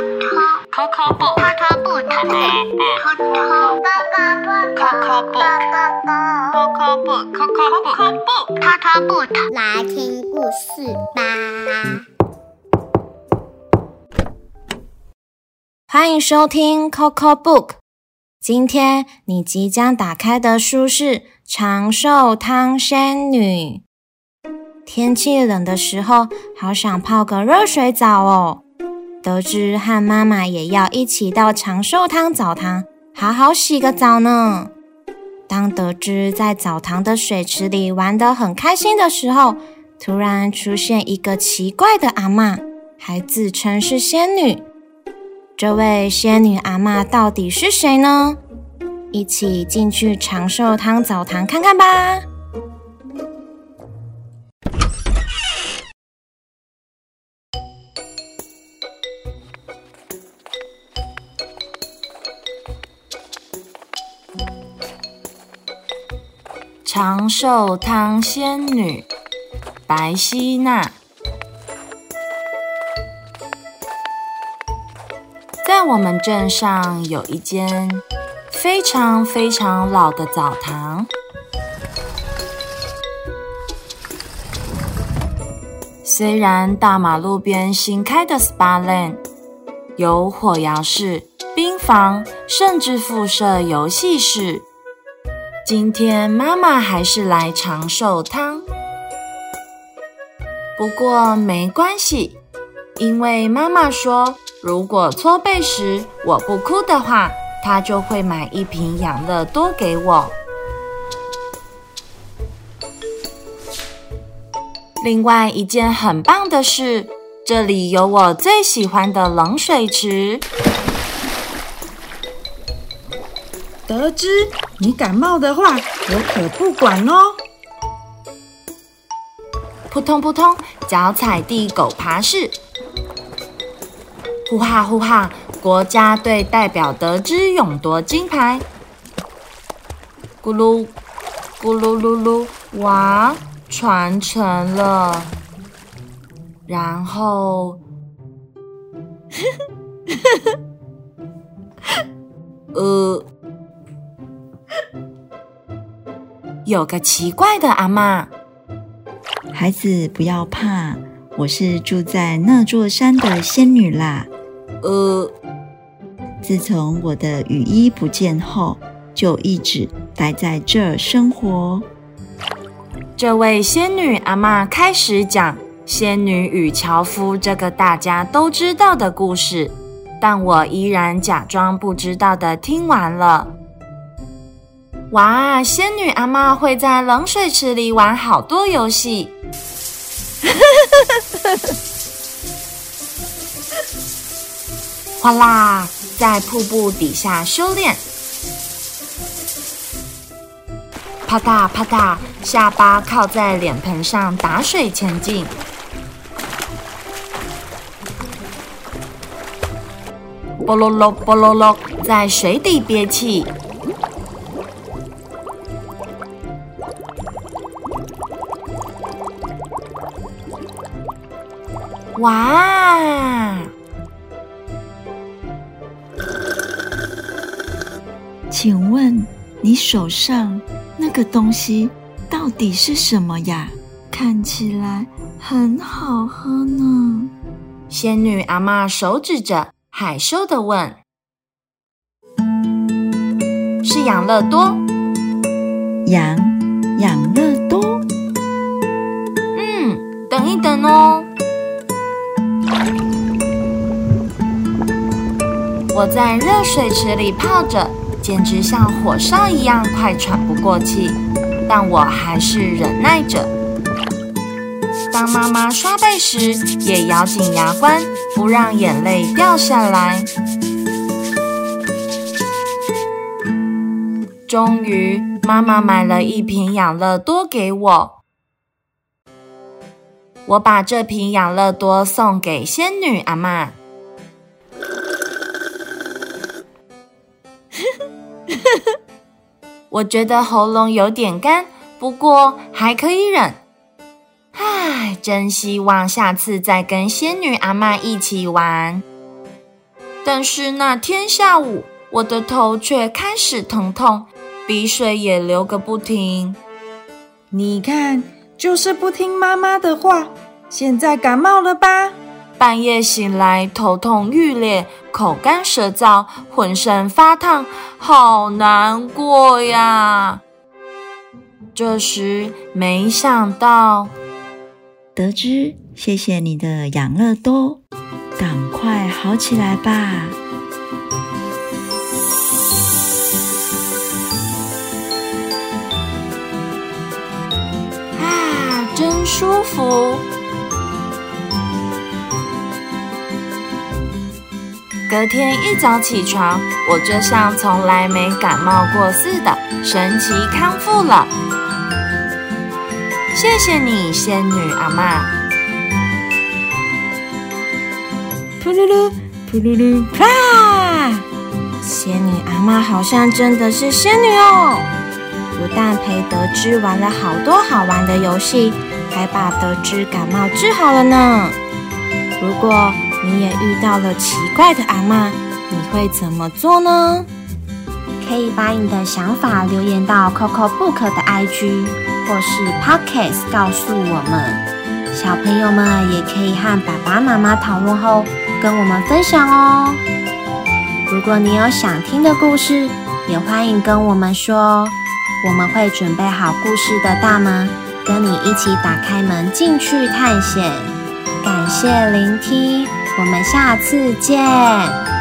偷偷不偷偷不偷偷不偷偷不偷偷不偷偷不偷偷不偷偷来听故事吧。欢迎收听 Coco Book。今天你即将打开的书是《长寿汤仙女》。天气冷的时候，好想泡个热水澡哦。得知和妈妈也要一起到长寿汤澡堂，好好洗个澡呢。当得知在澡堂的水池里玩得很开心的时候，突然出现一个奇怪的阿嬷，还自称是仙女。这位仙女阿嬷到底是谁呢？一起进去长寿汤澡堂看看吧。长寿汤仙女白希娜，在我们镇上有一间非常非常老的澡堂。虽然大马路边新开的 SPA Lane 有火疗室、冰房，甚至附设游戏室。今天妈妈还是来长寿汤，不过没关系，因为妈妈说，如果搓背时我不哭的话，她就会买一瓶养乐多给我。另外一件很棒的事，这里有我最喜欢的冷水池。得知你感冒的话，我可不管哦。扑通扑通，脚踩地，狗爬式。呼哈呼哈，国家队代表得知勇夺金牌。咕噜咕噜噜噜，哇，传承了。然后，呃。有个奇怪的阿妈，孩子不要怕，我是住在那座山的仙女啦。呃，自从我的雨衣不见后，就一直待在这儿生活。这位仙女阿妈开始讲仙女与樵夫这个大家都知道的故事，但我依然假装不知道的听完了。哇！仙女阿妈会在冷水池里玩好多游戏，哗啦，在瀑布底下修炼，啪嗒啪嗒，下巴靠在脸盆上打水前进，啵噜噜啵噜噜，在水底憋气。哇！请问你手上那个东西到底是什么呀？看起来很好喝呢。仙女阿妈手指着，害羞的问：“是养乐多？养养乐多？嗯，等一等哦。”我在热水池里泡着，简直像火烧一样，快喘不过气。但我还是忍耐着。当妈妈刷背时，也咬紧牙关，不让眼泪掉下来。终于，妈妈买了一瓶养乐多给我。我把这瓶养乐多送给仙女阿妈。我觉得喉咙有点干，不过还可以忍。唉，真希望下次再跟仙女阿妈一起玩。但是那天下午，我的头却开始疼痛，鼻水也流个不停。你看，就是不听妈妈的话，现在感冒了吧？半夜醒来，头痛欲裂，口干舌燥，浑身发烫，好难过呀！这时，没想到，得知，谢谢你的养乐多，赶快好起来吧！舒服！隔天一早起床，我就像从来没感冒过似的，神奇康复了。谢谢你，仙女阿妈。噗噜噜，噗噜噜，啪！仙女阿妈好像真的是仙女哦，不但陪德芝玩了好多好玩的游戏，还把得知感冒治好了呢。如果你也遇到了奇怪的阿妈，你会怎么做呢？可以把你的想法留言到 Coco Book 的 IG 或是 Podcast 告诉我们。小朋友们也可以和爸爸妈妈讨论后跟我们分享哦。如果你有想听的故事，也欢迎跟我们说，我们会准备好故事的大门，跟你一起打开门进去探险。感谢聆听。我们下次见。